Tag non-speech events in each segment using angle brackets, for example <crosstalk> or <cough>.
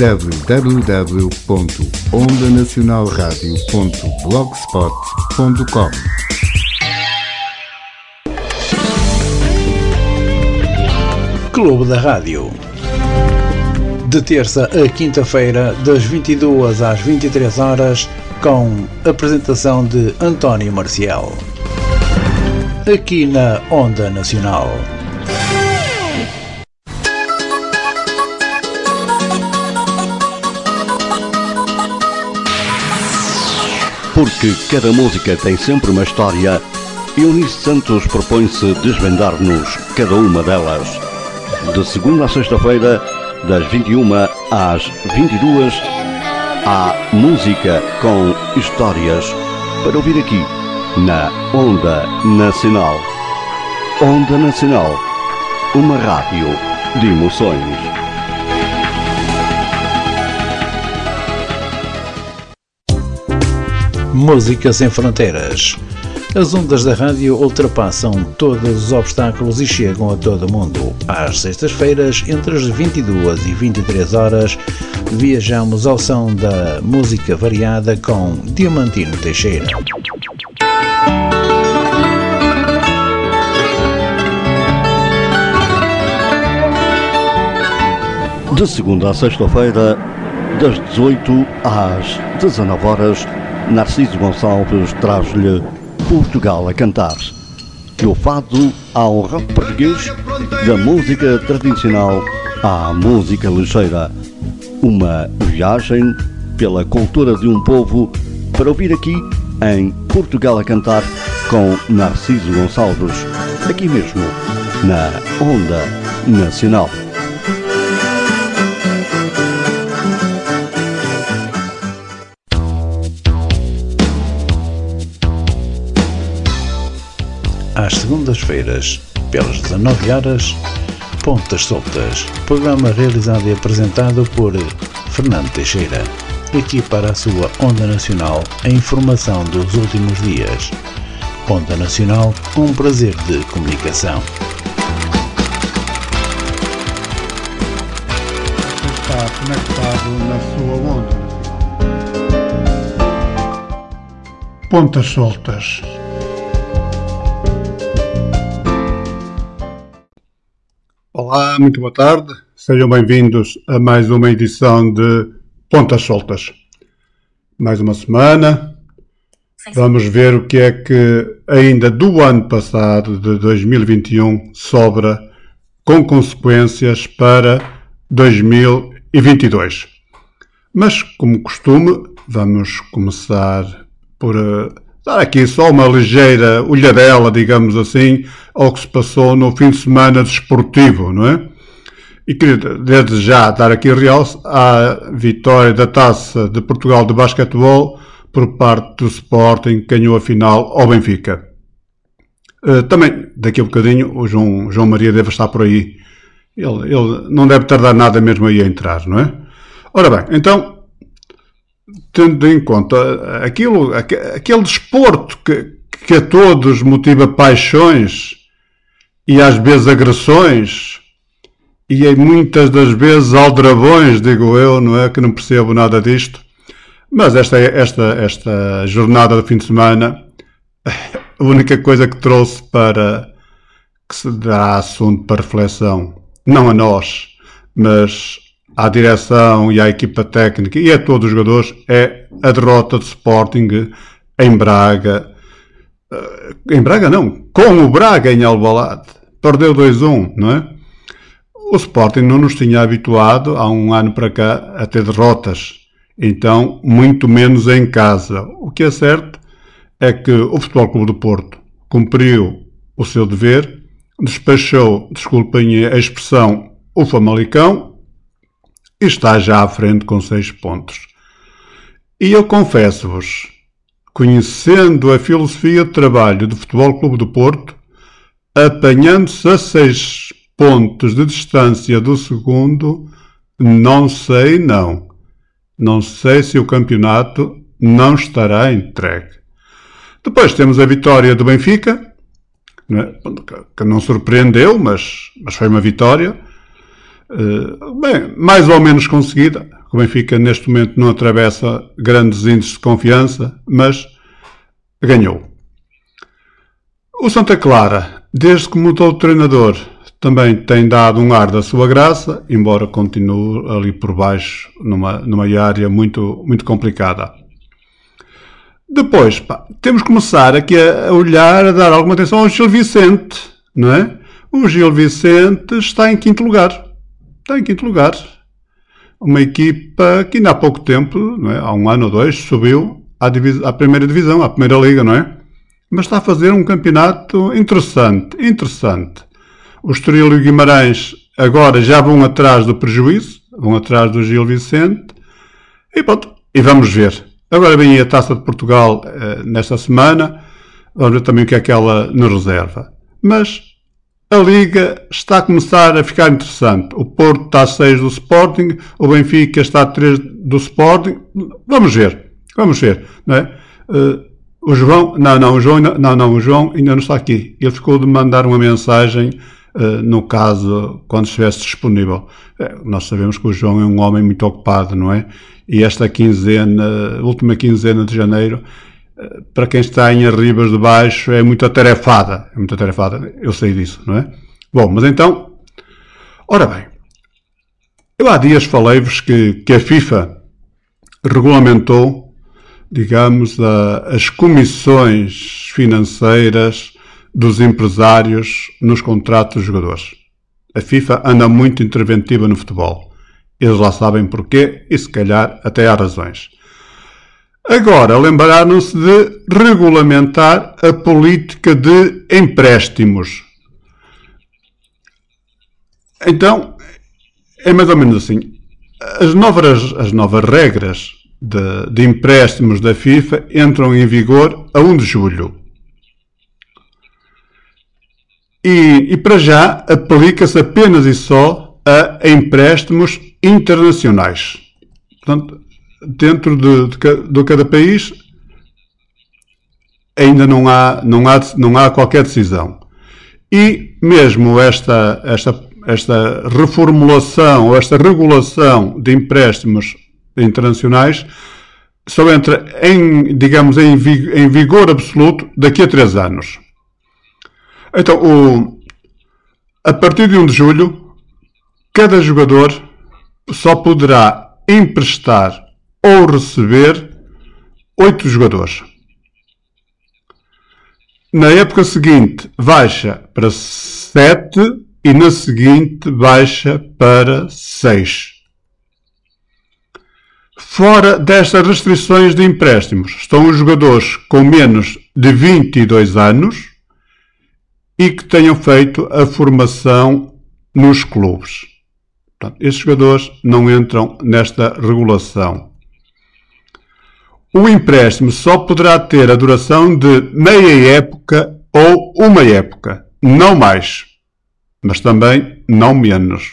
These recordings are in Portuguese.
www.ondanacionalradio.blogspot.com Clube da Rádio. De terça a quinta-feira, das 22 às 23 horas, com apresentação de António Marcial. Aqui na Onda Nacional. Porque cada música tem sempre uma história, Eunice Santos propõe-se desvendar-nos cada uma delas. De segunda a sexta-feira, das 21 às 22, há música com histórias para ouvir aqui na Onda Nacional. Onda Nacional, uma rádio de emoções. Música sem fronteiras. As ondas da rádio ultrapassam todos os obstáculos e chegam a todo mundo. Às sextas-feiras, entre as 22 e 23 horas, viajamos ao som da música variada com Diamantino Teixeira. De segunda a sexta-feira, das 18 às 19 horas, Narciso Gonçalves traz-lhe Portugal a cantar. Do fado ao rock português, da música tradicional à música ligeira. Uma viagem pela cultura de um povo para ouvir aqui em Portugal a cantar com Narciso Gonçalves, aqui mesmo na Onda Nacional. Segundas-feiras, pelas 19 horas, Pontas Soltas, programa realizado e apresentado por Fernando Teixeira. Aqui para a sua Onda Nacional, a informação dos últimos dias. Onda Nacional, um prazer de comunicação. Está conectado na sua onda. Pontas soltas. Olá, muito boa tarde. Sejam bem-vindos a mais uma edição de Pontas Soltas. Mais uma semana. Vamos ver o que é que ainda do ano passado, de 2021, sobra com consequências para 2022. Mas, como costume, vamos começar por uh, dar aqui só uma ligeira olhadela, digamos assim, ao que se passou no fim de semana desportivo, não é? E queria desde já dar aqui realce à vitória da Taça de Portugal de basquetebol por parte do Sporting, que ganhou a final ao Benfica. Uh, também, daqui a bocadinho, o João, João Maria deve estar por aí. Ele, ele não deve tardar nada mesmo aí a entrar, não é? Ora bem, então, tendo em conta aquilo, aquele desporto que, que a todos motiva paixões e às vezes agressões e em muitas das vezes aldrabões, digo eu, não é? Que não percebo nada disto. Mas esta, esta, esta jornada do fim de semana, a única coisa que trouxe para que se dá assunto para reflexão, não a nós, mas à direção e à equipa técnica e a todos os jogadores é a derrota do Sporting em Braga. Eh, em Braga não, com o Braga em Alvalade. Perdeu 2-1, não é? O Sporting não nos tinha habituado há um ano para cá a ter derrotas. Então, muito menos em casa. O que é certo é que o Futebol Clube do Porto cumpriu o seu dever, despachou, desculpem a expressão, o Famalicão e está já à frente com seis pontos. E eu confesso-vos, conhecendo a filosofia de trabalho do Futebol Clube do Porto, apanhando-se a seis pontos de distância do segundo, não sei não. Não sei se o campeonato não estará entregue. Depois temos a vitória do Benfica, né, que não surpreendeu, mas, mas foi uma vitória. Eh, bem, mais ou menos conseguida. O Benfica neste momento não atravessa grandes índices de confiança, mas ganhou. O Santa Clara, desde que mudou de treinador, também tem dado um ar da sua graça, embora continue ali por baixo, numa, numa área muito, muito complicada. Depois, pá, temos que começar aqui a olhar, a dar alguma atenção ao Gil Vicente, não é? O Gil Vicente está em quinto lugar. Está em quinto lugar. Uma equipa que ainda há pouco tempo, é? há um ano ou dois, subiu à, à primeira divisão, à primeira liga, não é? Mas está a fazer um campeonato interessante, interessante. O Estoril e o Guimarães agora já vão atrás do prejuízo, vão atrás do Gil Vicente, e pronto, e vamos ver. Agora vem a Taça de Portugal eh, nesta semana, vamos ver também o que é que ela nos reserva. Mas a Liga está a começar a ficar interessante. O Porto está a 6 do Sporting, o Benfica está a 3 do Sporting. Vamos ver, vamos ver, não é? Uh, o João, não, não, o João, não, não, o João ainda não está aqui. Ele ficou de mandar uma mensagem uh, no caso, quando estivesse disponível. Uh, nós sabemos que o João é um homem muito ocupado, não é? E esta quinzena, última quinzena de janeiro, para quem está em Arribas de Baixo é muito atarefada. É muito atarefada, eu sei disso, não é? Bom, mas então, ora bem, eu há dias falei-vos que, que a FIFA regulamentou, digamos, a, as comissões financeiras dos empresários nos contratos dos jogadores. A FIFA anda muito interventiva no futebol. Eles lá sabem porquê e se calhar até há razões. Agora, lembraram-se de regulamentar a política de empréstimos. Então, é mais ou menos assim. As novas, as novas regras de, de empréstimos da FIFA entram em vigor a 1 de julho. E, e para já aplica-se apenas e só a empréstimos internacionais. Portanto, dentro de, de, de cada país ainda não há, não há, não há qualquer decisão. E mesmo esta, esta, esta reformulação ou esta regulação de empréstimos internacionais só entra em, digamos, em, em vigor absoluto daqui a três anos. Então, o, a partir de 1 de julho, cada jogador só poderá emprestar ou receber oito jogadores. Na época seguinte baixa para sete e na seguinte baixa para seis. Fora destas restrições de empréstimos estão os jogadores com menos de 22 anos e que tenham feito a formação nos clubes. Portanto, esses jogadores não entram nesta regulação. O empréstimo só poderá ter a duração de meia época ou uma época, não mais, mas também não menos.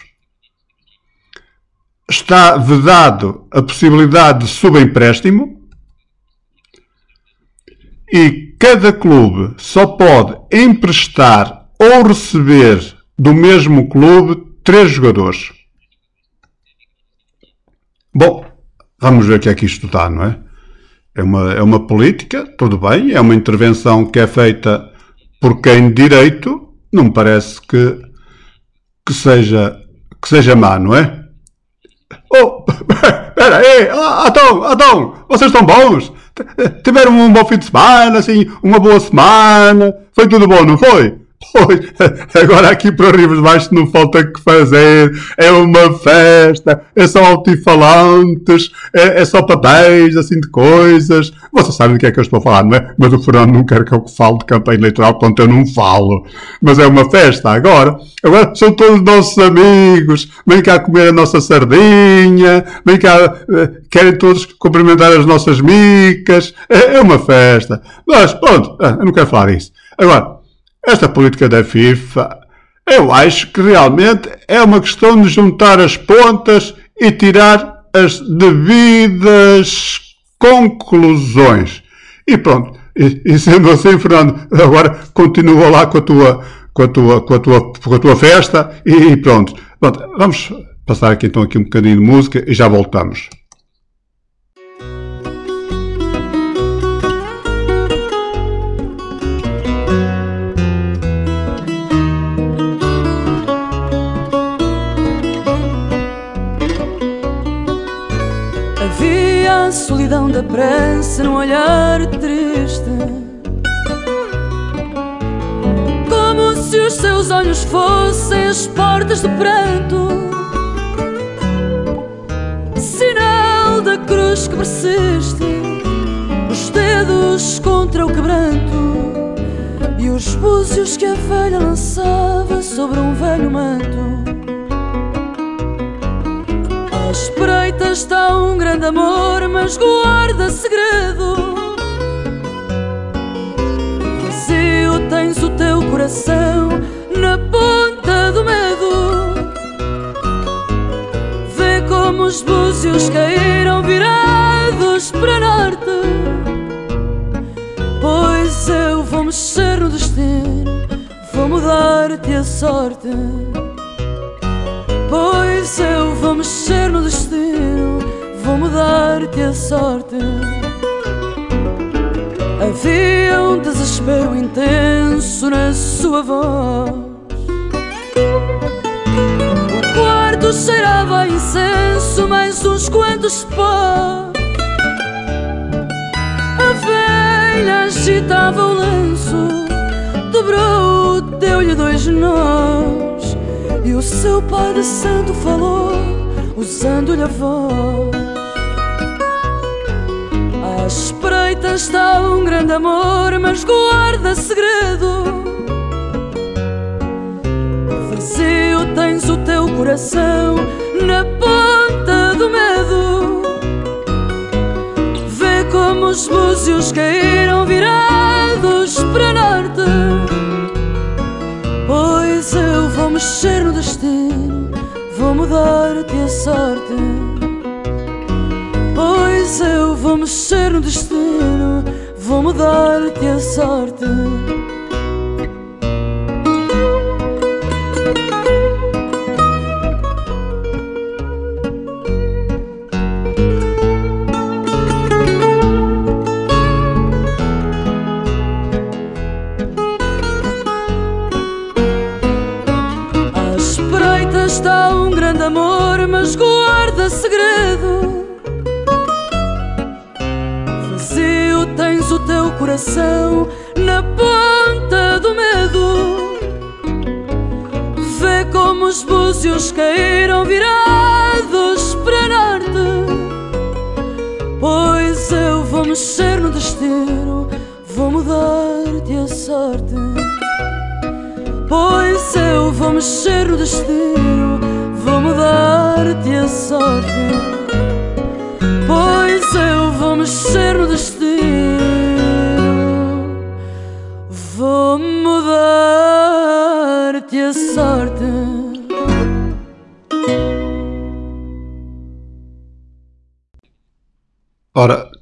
Está vedado a possibilidade de subempréstimo e cada clube só pode emprestar ou receber do mesmo clube três jogadores. Bom, vamos ver o que é que isto está, não é? É uma, é uma política, tudo bem, é uma intervenção que é feita por quem direito, não me parece que, que, seja, que seja má, não é? Oh, <laughs> espera aí, ah, Adão, Adão, vocês estão bons? Tiveram um bom fim de semana, assim, uma boa semana, foi tudo bom, não foi? Pois, <laughs> agora aqui para de Baixo não falta que fazer, é uma festa, é só altifalantes, é, é só papéis, assim, de coisas. Vocês sabem do que é que eu estou a falar, não é? Mas o Fernando não quer que eu fale de campanha eleitoral, portanto eu não falo. Mas é uma festa agora. Agora são todos nossos amigos, vem cá comer a nossa sardinha, vem cá, eh, querem todos cumprimentar as nossas micas, é, é uma festa. Mas, pronto, eh, eu não quero falar isso. Agora, esta política da FIFA, eu acho que realmente é uma questão de juntar as pontas e tirar as devidas conclusões. E pronto. E, e sendo assim, Fernando, agora continua lá com a tua, com a tua, com a tua, com a tua festa e, e pronto. pronto. Vamos, passar aqui então aqui um bocadinho de música e já voltamos. Solidão da pressa no olhar triste Como se os seus olhos fossem as portas do pranto cruz que persiste, os dedos contra o quebranto e os búzios que a velha lançava sobre um velho manto. À espreita está um grande amor, mas guarda segredo. Vazio tens o teu coração na ponta do medo. Vê como os búzios caíram virados para norte. Pois eu vou mexer no destino, vou mudar-te a sorte. Mudar-te a sorte. Havia um desespero intenso na sua voz quarto cheirava a incenso, mais uns quantos pó. A velha agitava o lenço, dobrou, deu-lhe dois nós. E o seu pai santo falou, usando-lhe a voz. Está um grande amor, mas guarda segredo vazio tens o teu coração na ponta do medo. Vê como os búzios caíram virados para norte. Pois eu vou mexer no destino, vou mudar-te a sorte. Mexer no destino, vou mudar-te a sorte. Coração na ponta do medo. Vê como os búzios caíram virados para norte. Pois eu vou mexer no destino, vou mudar-te a sorte. Pois eu vou mexer no destino, vou mudar-te a sorte. Pois eu vou mexer no destino.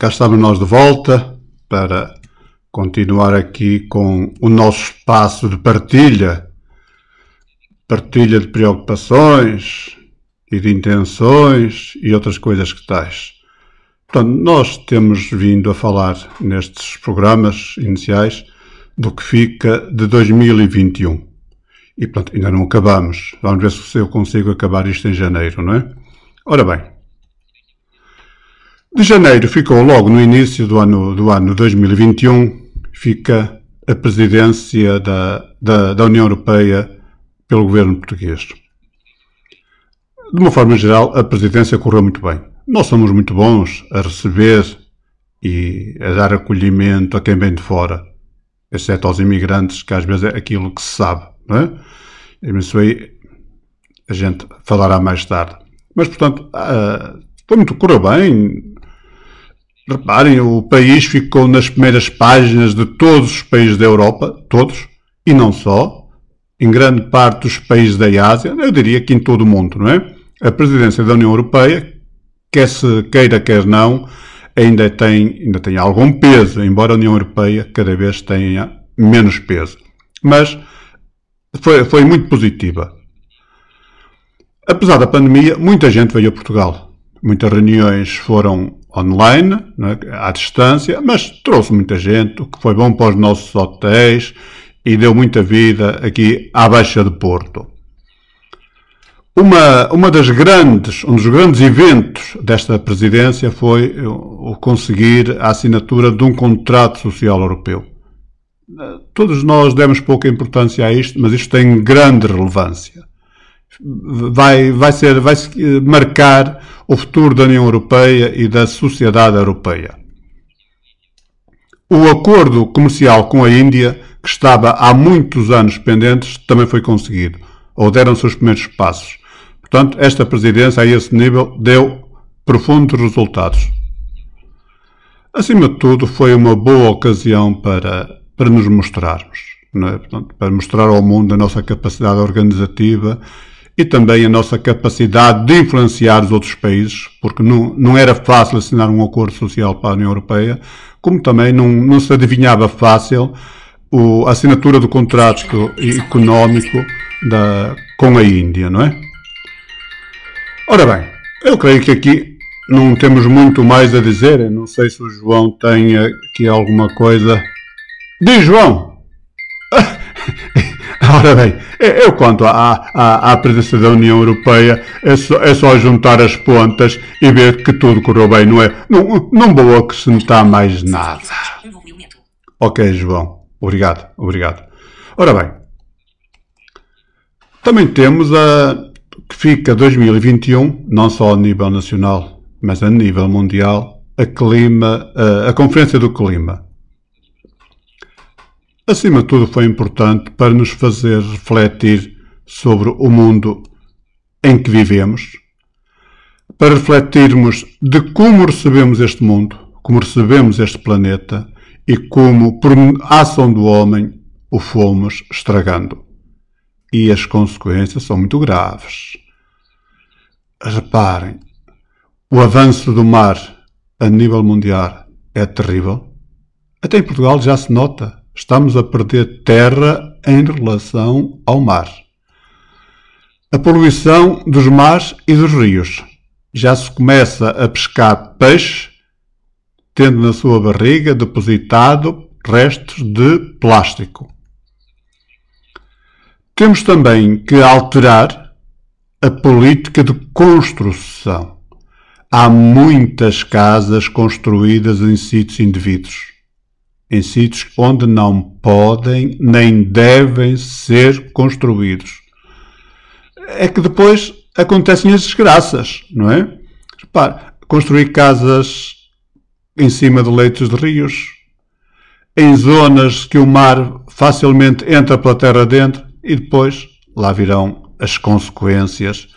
Cá estamos nós de volta para continuar aqui com o nosso espaço de partilha, partilha de preocupações e de intenções e outras coisas que tais. Portanto, nós temos vindo a falar nestes programas iniciais do que fica de 2021. E pronto, ainda não acabamos. Vamos ver se eu consigo acabar isto em janeiro, não é? Ora bem, de janeiro ficou logo no início do ano, do ano 2021, fica a presidência da, da, da União Europeia pelo governo português. De uma forma geral, a presidência correu muito bem. Nós somos muito bons a receber e a dar acolhimento a quem vem de fora exceto aos imigrantes, que às vezes é aquilo que se sabe, não é? Isso aí a gente falará mais tarde. Mas, portanto, uh, foi muito, correu bem. Reparem, o país ficou nas primeiras páginas de todos os países da Europa, todos, e não só, em grande parte dos países da Ásia, eu diria que em todo o mundo, não é? A presidência da União Europeia, quer se queira, quer não, ainda tem, ainda tem algum peso, embora a União Europeia cada vez tenha menos peso. Mas foi, foi muito positiva. apesar da pandemia, muita gente veio a Portugal. Muitas reuniões foram online, é? à distância, mas trouxe muita gente, o que foi bom para os nossos hotéis e deu muita vida aqui à Baixa de Porto. Uma, uma das grandes, um dos grandes eventos desta presidência foi o conseguir a assinatura de um contrato social europeu. Todos nós demos pouca importância a isto, mas isto tem grande relevância. Vai, vai ser, vai marcar o futuro da União Europeia e da sociedade europeia. O acordo comercial com a Índia, que estava há muitos anos pendentes, também foi conseguido, ou deram-se os primeiros passos. Portanto, esta presidência a esse nível deu profundos resultados. Acima de tudo, foi uma boa ocasião para, para nos mostrarmos, é? Portanto, para mostrar ao mundo a nossa capacidade organizativa e também a nossa capacidade de influenciar os outros países, porque não, não era fácil assinar um acordo social para a União Europeia, como também não, não se adivinhava fácil o, a assinatura do contrato económico da, com a Índia, não é? Ora bem, eu creio que aqui não temos muito mais a dizer. Não sei se o João tem aqui alguma coisa. Diz, João! <laughs> <laughs> Ora bem, eu quanto à, à, à presença da União Europeia, é só, é só juntar as pontas e ver que tudo correu bem, não é? Não, não vou acrescentar mais nada. Ok, João. Obrigado, obrigado. Ora bem, também temos a, que fica 2021, não só a nível nacional, mas a nível mundial, a, clima, a, a Conferência do Clima. Acima de tudo, foi importante para nos fazer refletir sobre o mundo em que vivemos, para refletirmos de como recebemos este mundo, como recebemos este planeta e como, por ação do homem, o fomos estragando e as consequências são muito graves. Reparem, o avanço do mar a nível mundial é terrível. Até em Portugal já se nota. Estamos a perder terra em relação ao mar. A poluição dos mares e dos rios. Já se começa a pescar peixe, tendo na sua barriga depositado restos de plástico. Temos também que alterar a política de construção. Há muitas casas construídas em sítios indevidos, em sítios onde não podem nem devem ser construídos. É que depois acontecem as desgraças, não é? Repare, construir casas em cima de leitos de rios, em zonas que o mar facilmente entra pela terra dentro, e depois lá virão as consequências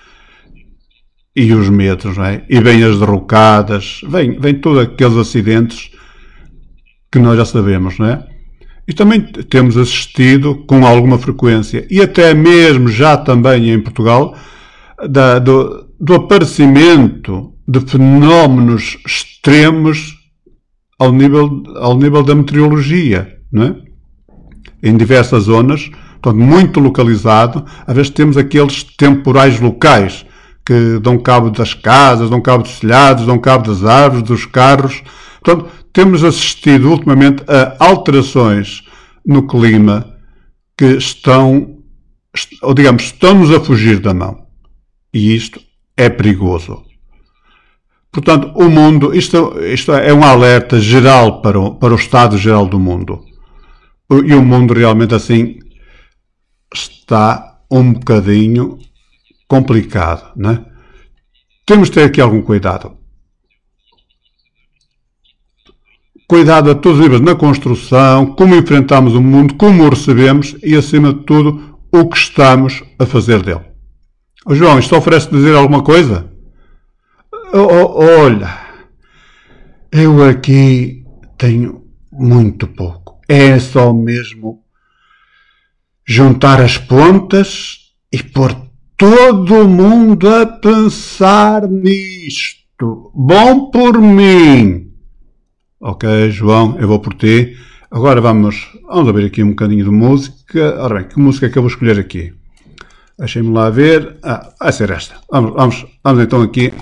e os medos, não é? E vêm as derrocadas, vem, vem todos aqueles acidentes que nós já sabemos, não é? E também temos assistido com alguma frequência, e até mesmo já também em Portugal, da, do, do aparecimento de fenómenos extremos ao nível, ao nível da meteorologia, não é? Em diversas zonas, portanto, muito localizado. Às vezes temos aqueles temporais locais que dão cabo das casas, dão cabo dos telhados, dão cabo das árvores, dos carros. Portanto, temos assistido ultimamente a alterações no clima que estão, ou digamos, estão-nos a fugir da mão. E isto é perigoso. Portanto, o mundo, isto, isto é um alerta geral para o, para o estado geral do mundo. E o mundo realmente assim está um bocadinho complicado, né? Temos de ter aqui algum cuidado. Cuidado a todos os níveis na construção, como enfrentamos o mundo, como o recebemos e, acima de tudo, o que estamos a fazer dele. Oh, João, isto oferece dizer alguma coisa? Oh, olha, eu aqui tenho muito pouco. É só mesmo juntar as pontas e pôr todo mundo a pensar nisto. Bom por mim. Ok, João, eu vou por ti. Agora vamos, vamos abrir aqui um bocadinho de música. Ora bem, que música é que eu vou escolher aqui? Deixem-me lá ver. Ah, vai ser esta. Vamos, vamos, vamos então aqui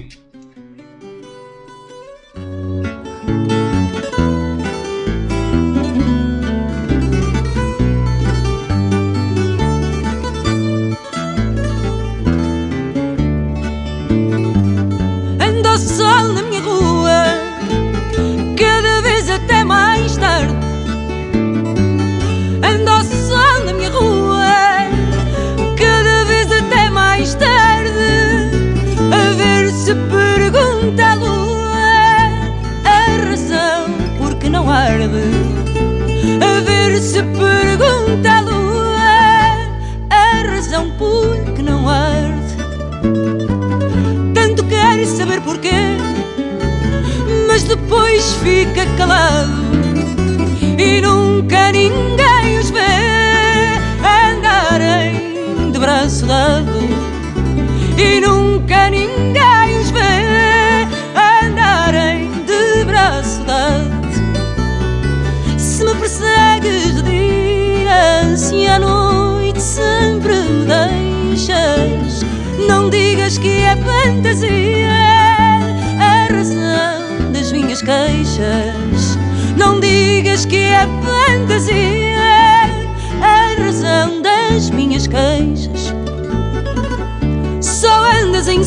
fica calado e nunca ninguém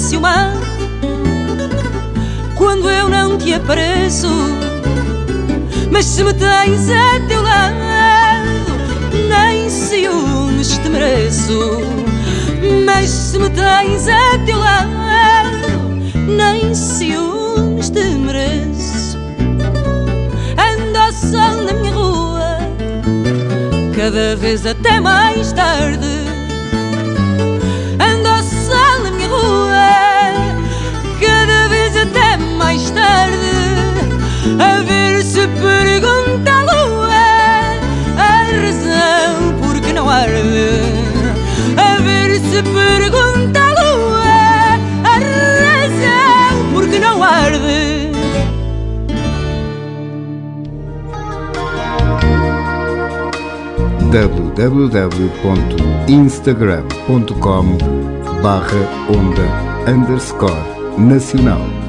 em enciumado quando eu não te apareço. Mas se me tens a teu lado, nem ciúmes te mereço. Mas se me tens a teu lado, nem ciúmes te mereço sol na minha rua, cada vez até mais tarde. Se pergunta a lua a razão porque não arde. A ver se pergunta a lua a razão porque não arde. www.instagram.com barra onda underscore nacional.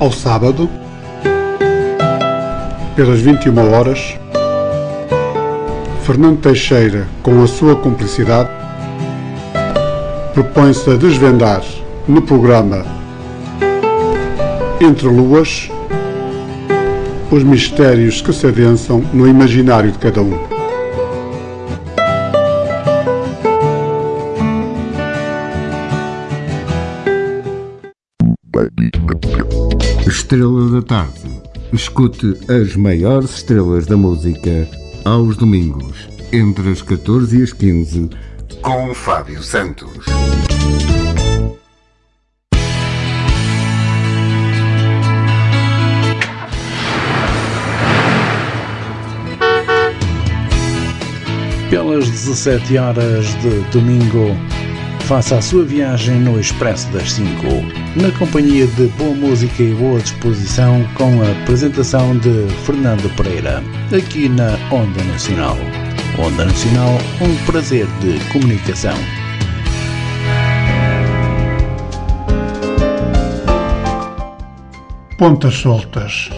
Ao sábado, pelas 21 horas, Fernando Teixeira, com a sua cumplicidade, propõe-se a desvendar no programa Entre Luas os mistérios que se adensam no imaginário de cada um. Estrela da Tarde. Escute as maiores estrelas da música aos domingos, entre as 14 e as 15, com Fábio Santos. Pelas 17 horas de domingo, faça a sua viagem no Expresso das 5, na companhia de boa música e boa disposição, com a apresentação de Fernando Pereira, aqui na Onda Nacional. Onda Nacional, um prazer de comunicação. Pontas soltas.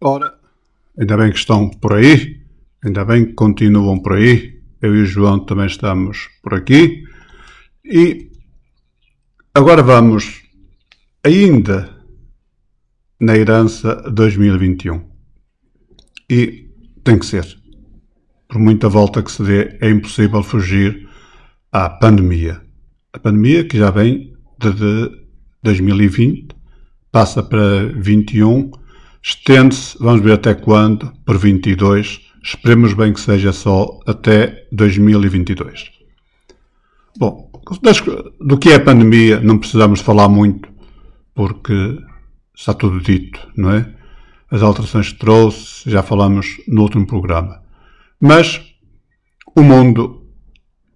Ora, ainda bem que estão por aí. Ainda bem que continuam por aí. Eu e o João também estamos por aqui. E agora vamos ainda na herança 2021. E tem que ser. Por muita volta que se dê, é impossível fugir à pandemia. A pandemia que já vem de 2020, passa para 21, estende-se, vamos ver até quando, por 22, esperemos bem que seja só até 2022. Bom, do que é a pandemia não precisamos falar muito, porque está tudo dito, não é? As alterações que trouxe, já falamos no último programa. Mas o mundo,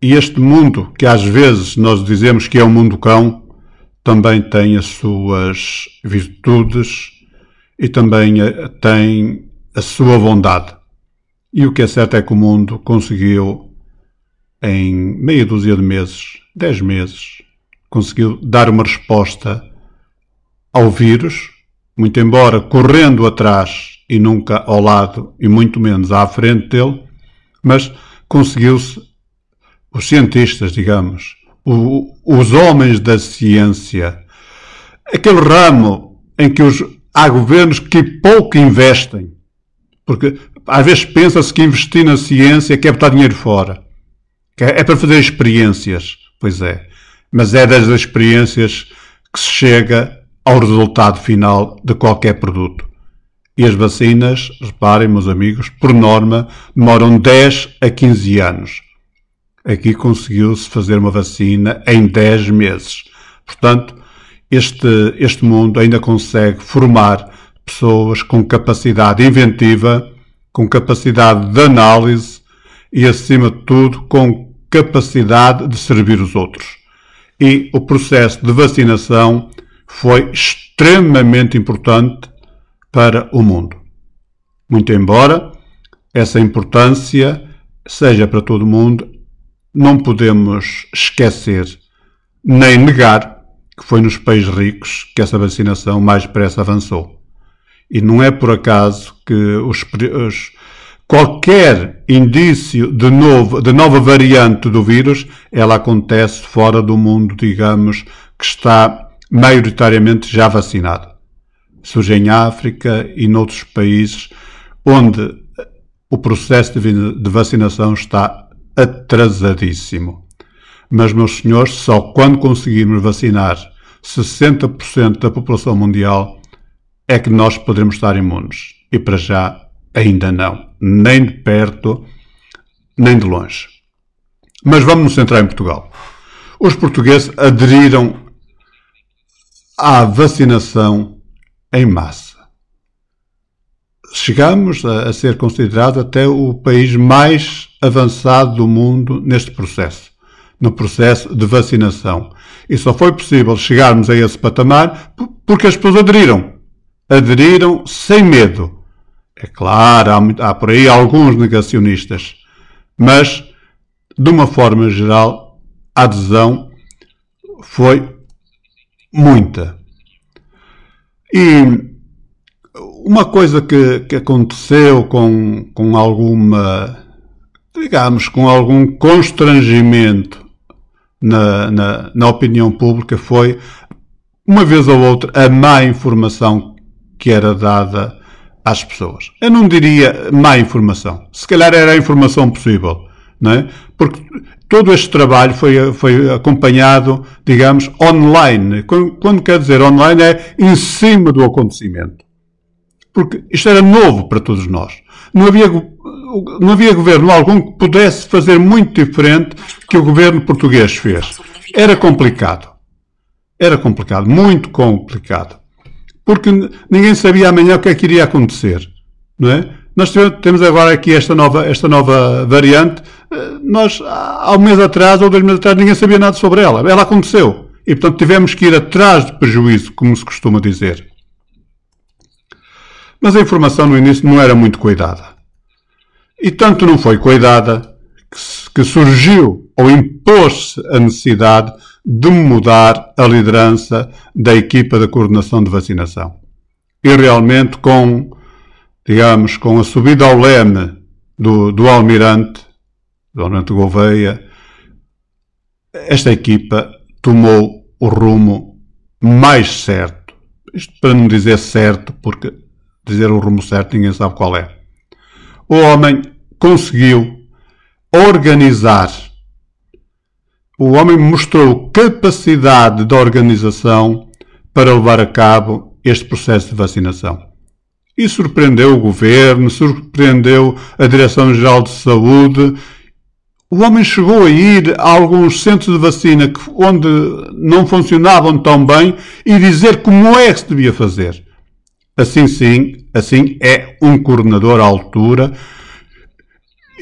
e este mundo que às vezes nós dizemos que é um mundo cão, também tem as suas virtudes e também eh, tem a sua bondade. E o que é certo é que o mundo conseguiu, em meia dúzia de meses, dez meses, conseguiu dar uma resposta ao vírus, muito embora correndo atrás e nunca ao lado e muito menos à frente dele, mas conseguiu-se, os cientistas, digamos, o, os homens da ciência, aquele ramo em que os, há governos que pouco investem, porque às vezes pensa-se que investir na ciência quer botar dinheiro fora, é, é para fazer experiências, pois é, mas é das experiências que se chega ao resultado final de qualquer produto. E as vacinas, reparem, meus amigos, por norma, demoram 10 a 15 anos. Aqui conseguiu-se fazer uma vacina em 10 meses. Portanto, este, este mundo ainda consegue formar pessoas com capacidade inventiva, com capacidade de análise e, acima de tudo, com capacidade de servir os outros. E o processo de vacinação foi extremamente importante para o mundo. Muito embora essa importância seja para todo mundo, não podemos esquecer nem negar que foi nos países ricos que essa vacinação mais depressa avançou. E não é por acaso que os, os, qualquer indício de, novo, de nova variante do vírus, ela acontece fora do mundo, digamos, que está maioritariamente já vacinado surge em África e noutros países onde o processo de vacinação está atrasadíssimo. Mas, meus senhores, só quando conseguirmos vacinar 60% da população mundial é que nós poderemos estar imunes. E para já, ainda não. Nem de perto, nem de longe. Mas vamos nos centrar em Portugal. Os portugueses aderiram à vacinação em massa. Chegamos a, a ser considerado até o país mais avançado do mundo neste processo, no processo de vacinação. E só foi possível chegarmos a esse patamar porque as pessoas aderiram. Aderiram sem medo. É claro, há, há por aí alguns negacionistas, mas, de uma forma geral, a adesão foi muita. E uma coisa que, que aconteceu com, com alguma, digamos, com algum constrangimento na, na, na opinião pública foi, uma vez ou outra, a má informação que era dada às pessoas. Eu não diria má informação. Se calhar era a informação possível, não é? Porque todo este trabalho foi, foi acompanhado, digamos, online. Quando, quando quer dizer online é em cima do acontecimento. Porque isto era novo para todos nós. Não havia, não havia governo algum que pudesse fazer muito diferente que o governo português fez. Era complicado. Era complicado, muito complicado. Porque ninguém sabia amanhã o que é que iria acontecer. Não é? Nós temos agora aqui esta nova, esta nova variante. Eh, nós, há um mês atrás ou dois meses atrás, ninguém sabia nada sobre ela. Ela aconteceu. E, portanto, tivemos que ir atrás de prejuízo, como se costuma dizer. Mas a informação no início não era muito cuidada. E tanto não foi cuidada que surgiu ou impôs-se a necessidade de mudar a liderança da equipa de coordenação de vacinação. E realmente com digamos, com a subida ao leme do, do Almirante, do Almirante Gouveia, esta equipa tomou o rumo mais certo. Isto para não dizer certo, porque dizer o rumo certo ninguém sabe qual é. O homem conseguiu organizar o homem mostrou capacidade de organização para levar a cabo este processo de vacinação. E surpreendeu o governo, surpreendeu a Direção-Geral de Saúde. O homem chegou a ir a alguns centros de vacina onde não funcionavam tão bem e dizer como é que se devia fazer. Assim sim, assim é um coordenador à altura.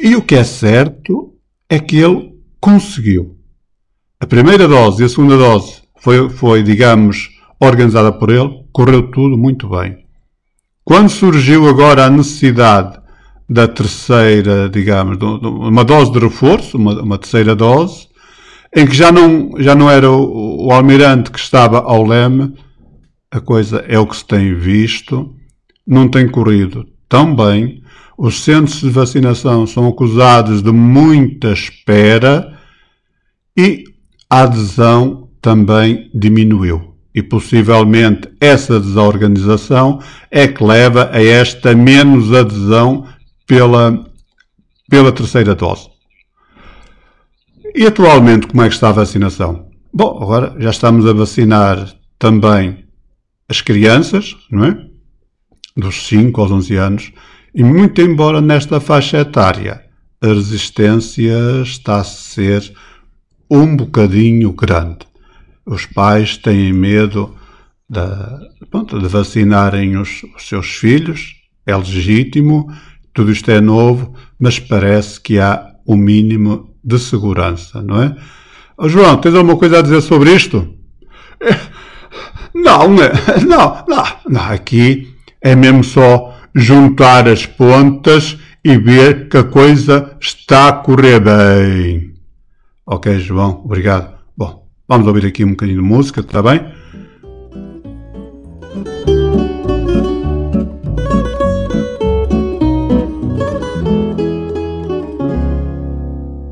E o que é certo é que ele conseguiu. A primeira dose e a segunda dose foi, foi digamos, organizada por ele, correu tudo muito bem. Quando surgiu agora a necessidade da terceira, digamos, uma dose de reforço, uma, uma terceira dose, em que já não, já não era o, o almirante que estava ao leme, a coisa é o que se tem visto, não tem corrido tão bem, os centros de vacinação são acusados de muita espera e a adesão também diminuiu. E possivelmente essa desorganização é que leva a esta menos adesão pela, pela terceira dose. E atualmente como é que está a vacinação? Bom, agora já estamos a vacinar também as crianças, não é? Dos 5 aos 11 anos, e muito embora nesta faixa etária a resistência está a ser um bocadinho grande. Os pais têm medo de, pronto, de vacinarem os, os seus filhos, é legítimo, tudo isto é novo, mas parece que há o um mínimo de segurança, não é? Oh, João, tens alguma coisa a dizer sobre isto? <laughs> Não, <laughs> não, não, não. Aqui é mesmo só juntar as pontas e ver que a coisa está a correr bem. Ok, João, obrigado. Bom, vamos ouvir aqui um bocadinho de música, está bem?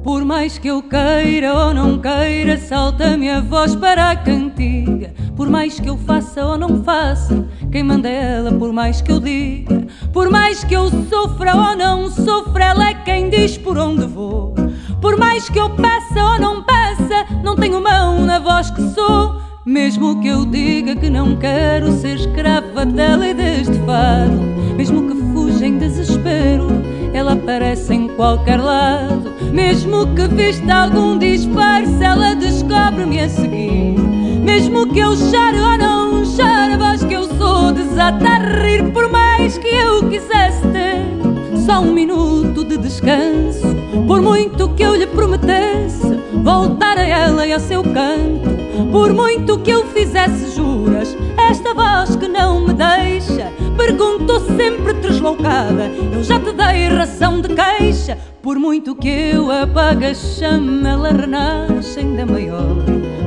Por mais que eu queira ou não queira, salta-me a voz para a cantiga. Por mais que eu faça ou não faça, quem manda é ela, por mais que eu diga. Por mais que eu sofra ou não sofra, ela é quem diz por onde vou. Por mais que eu peça ou não peça, não tenho mão na voz que sou. Mesmo que eu diga que não quero ser escrava dela e deste fado, mesmo que fuja em desespero, ela aparece em qualquer lado. Mesmo que vista algum disfarce, ela descobre-me a seguir. Mesmo que eu chore ou não chore, a voz que eu sou desata a rir, por mais que eu quisesse ter só um minuto de descanso. Por muito que eu lhe prometesse voltar a ela e a seu canto, por muito que eu fizesse juras, esta voz que não me deixa perguntou sempre deslocada. Eu já te dei razão de queixa. Por muito que eu apague a chama, ela renasce ainda maior.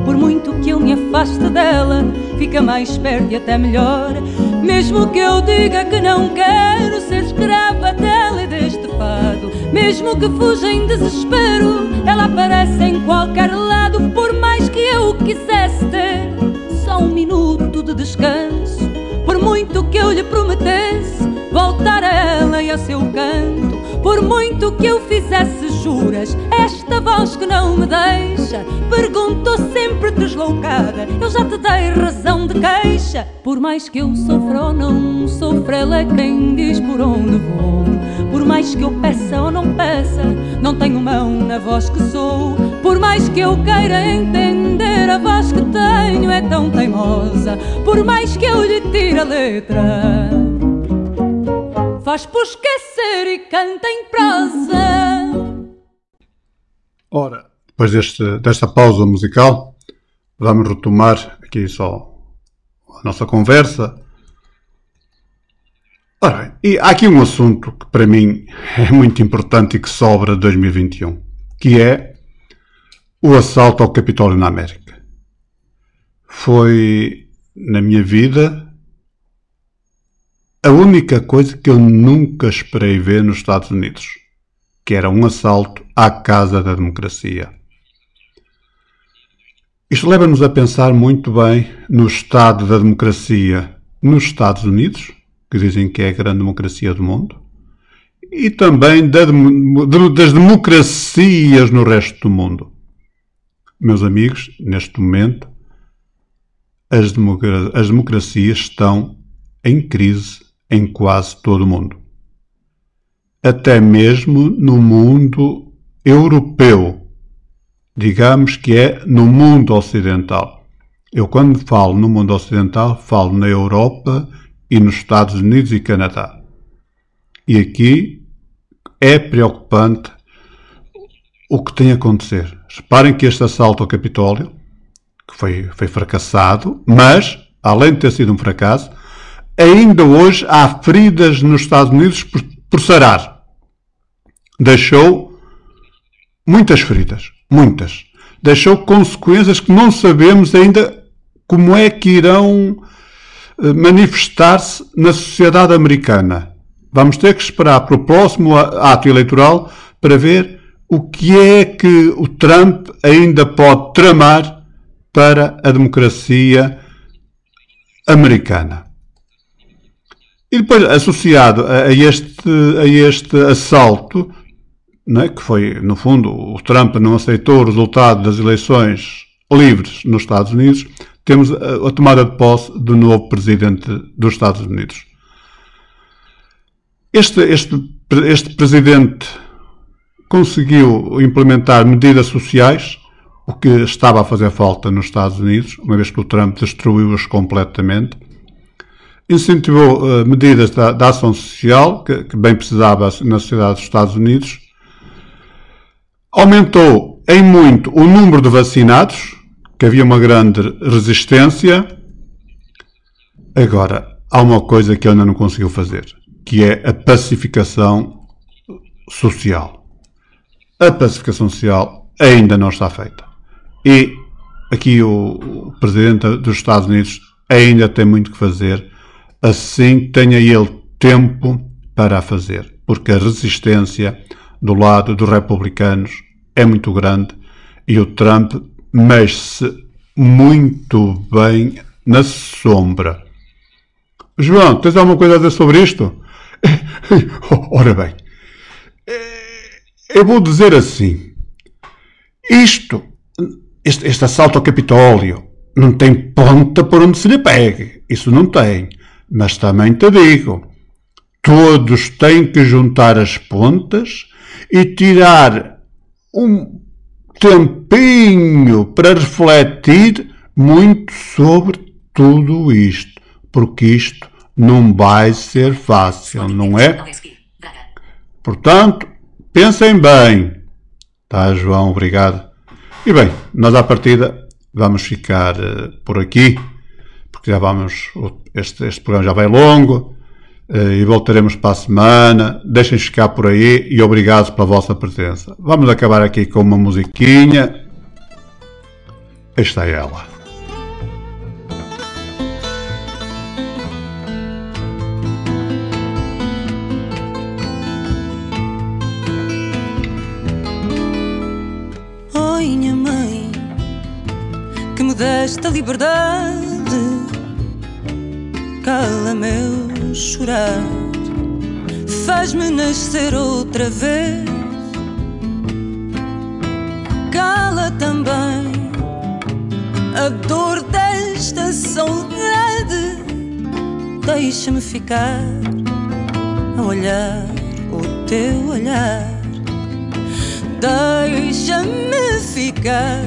Por muito que eu me afaste dela, fica mais perto e até melhor. Mesmo que eu diga que não quero ser escrava mesmo que fuja em desespero, ela aparece em qualquer lado. Por mais que eu quisesse ter só um minuto de descanso, por muito que eu lhe prometesse voltar a ela e a seu canto, por muito que eu fizesse juras, esta voz que não me deixa perguntou sempre deslocada. Eu já te dei razão de queixa, por mais que eu sofra ou não sofra, ela é quem diz por onde vou. Por mais que eu peça ou não peça, não tenho mão na voz que sou. Por mais que eu queira entender, a voz que tenho é tão teimosa. Por mais que eu lhe tire a letra faz por esquecer e canta em prosa. Ora, depois deste, desta pausa musical, vamos retomar aqui só a nossa conversa. Ora bem, e há aqui um assunto que para mim é muito importante e que sobra de 2021, que é o assalto ao Capitólio na América. Foi, na minha vida, a única coisa que eu nunca esperei ver nos Estados Unidos, que era um assalto à Casa da Democracia. Isto leva-nos a pensar muito bem no estado da democracia nos Estados Unidos, que dizem que é a grande democracia do mundo, e também das democracias no resto do mundo. Meus amigos, neste momento, as, democra as democracias estão em crise em quase todo o mundo. Até mesmo no mundo europeu. Digamos que é no mundo ocidental. Eu, quando falo no mundo ocidental, falo na Europa e nos Estados Unidos e Canadá. E aqui é preocupante o que tem a acontecer. Reparem que este assalto ao Capitólio, que foi, foi fracassado, mas, além de ter sido um fracasso, ainda hoje há feridas nos Estados Unidos por, por sarar. Deixou muitas feridas, muitas. Deixou consequências que não sabemos ainda como é que irão manifestar-se na sociedade americana. Vamos ter que esperar para o próximo ato eleitoral para ver o que é que o Trump ainda pode tramar para a democracia americana. E depois, associado a este, a este assalto, né, que foi, no fundo, o Trump não aceitou o resultado das eleições livres nos Estados Unidos, temos a, tomada de posse do novo presidente dos Estados Unidos. Este, este, este presidente conseguiu implementar medidas sociais, o que estava a fazer falta nos Estados Unidos, uma vez que o Trump destruiu-os completamente. Incentivou uh, medidas da, da, ação social, que, que bem precisava na sociedade dos Estados Unidos. Aumentou em muito o número de vacinados, que havia uma grande resistência. Agora, há uma coisa que ainda não conseguiu fazer, que é a pacificação social a pacificação social ainda não está feita. E aqui o, Presidente dos Estados Unidos ainda tem muito que fazer, assim tenha ele tempo para a fazer, porque a resistência do lado dos republicanos é muito grande e o Trump mexe-se muito bem na sombra. João, tens alguma coisa a dizer sobre isto? <laughs> Ora bem, eu vou dizer assim: isto, este, este assalto ao Capitólio, não tem ponta por onde se lhe pegue. Isso não tem. Mas também te digo: todos têm que juntar as pontas e tirar um tempinho para refletir muito sobre tudo isto, porque isto não vai ser fácil, não é? Portanto, Pensem bem. Tá, João, obrigado. E bem, nós à partida vamos ficar uh, por aqui, porque já vamos, este, este programa já vai longo, e voltaremos para a semana. Deixem ficar por aí e obrigado pela vossa presença. Vamos acabar aqui com uma musiquinha. Esta é ela. desta liberdade cala meu chorar, faz-me nascer outra vez. Cala também a dor desta saudade, deixa-me ficar a olhar o teu olhar, deixa-me ficar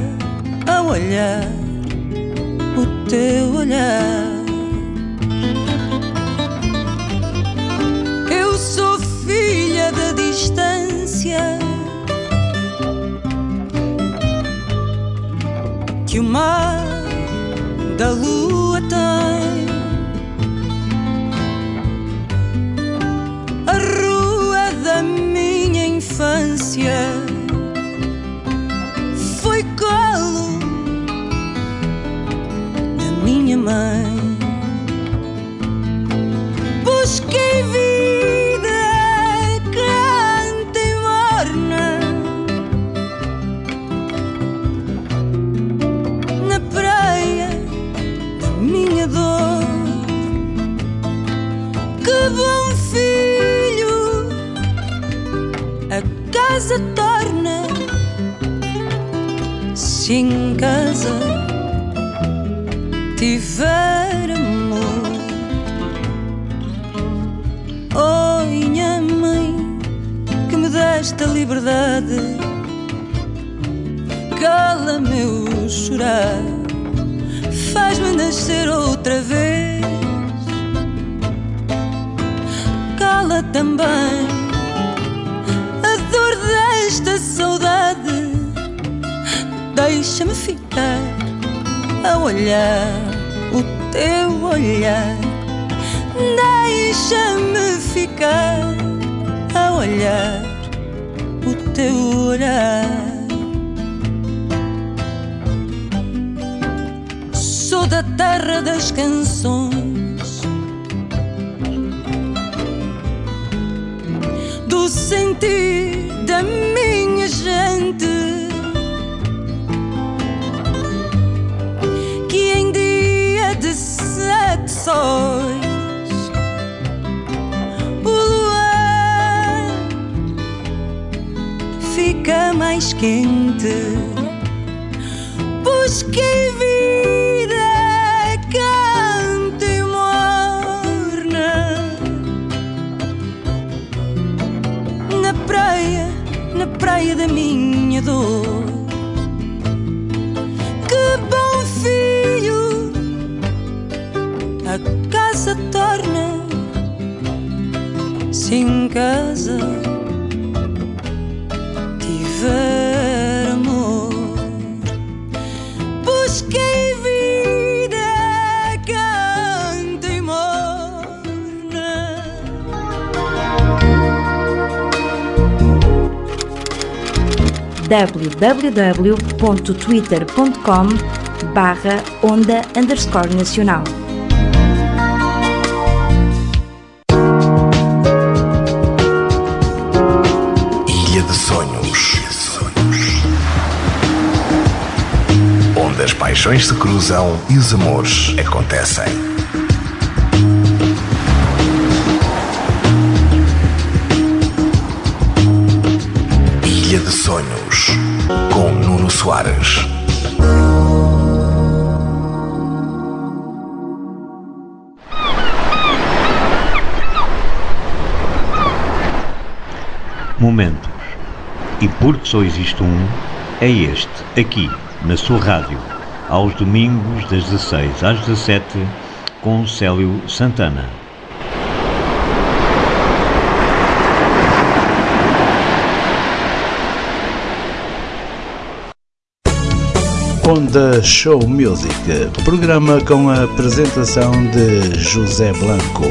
a olhar o teu olhar. Distância que o mar da lua tem. Quente. Busquei vida canta e morna na praia, na praia da minha dor. casa torna se www.twitter.com barra onda underscore nacional. Paixões se cruzam e os amores acontecem. De Sonhos, com Nuno Soares. Momentos. E porque só existe um, é este, aqui, na sua rádio aos domingos das 16 às 17 com Célio Santana. Onda Show Music, programa com a apresentação de José Blanco,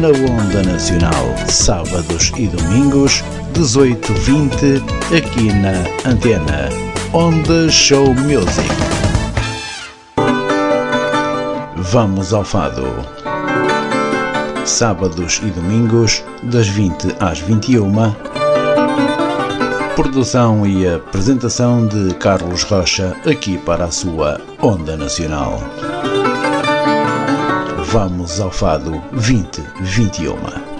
na Onda Nacional, sábados e domingos, 18-20, aqui na Antena. Onda Show Music. Vamos ao Fado. Sábados e domingos, das 20 às 21. Produção e apresentação de Carlos Rocha, aqui para a sua Onda Nacional. Vamos ao Fado 2021.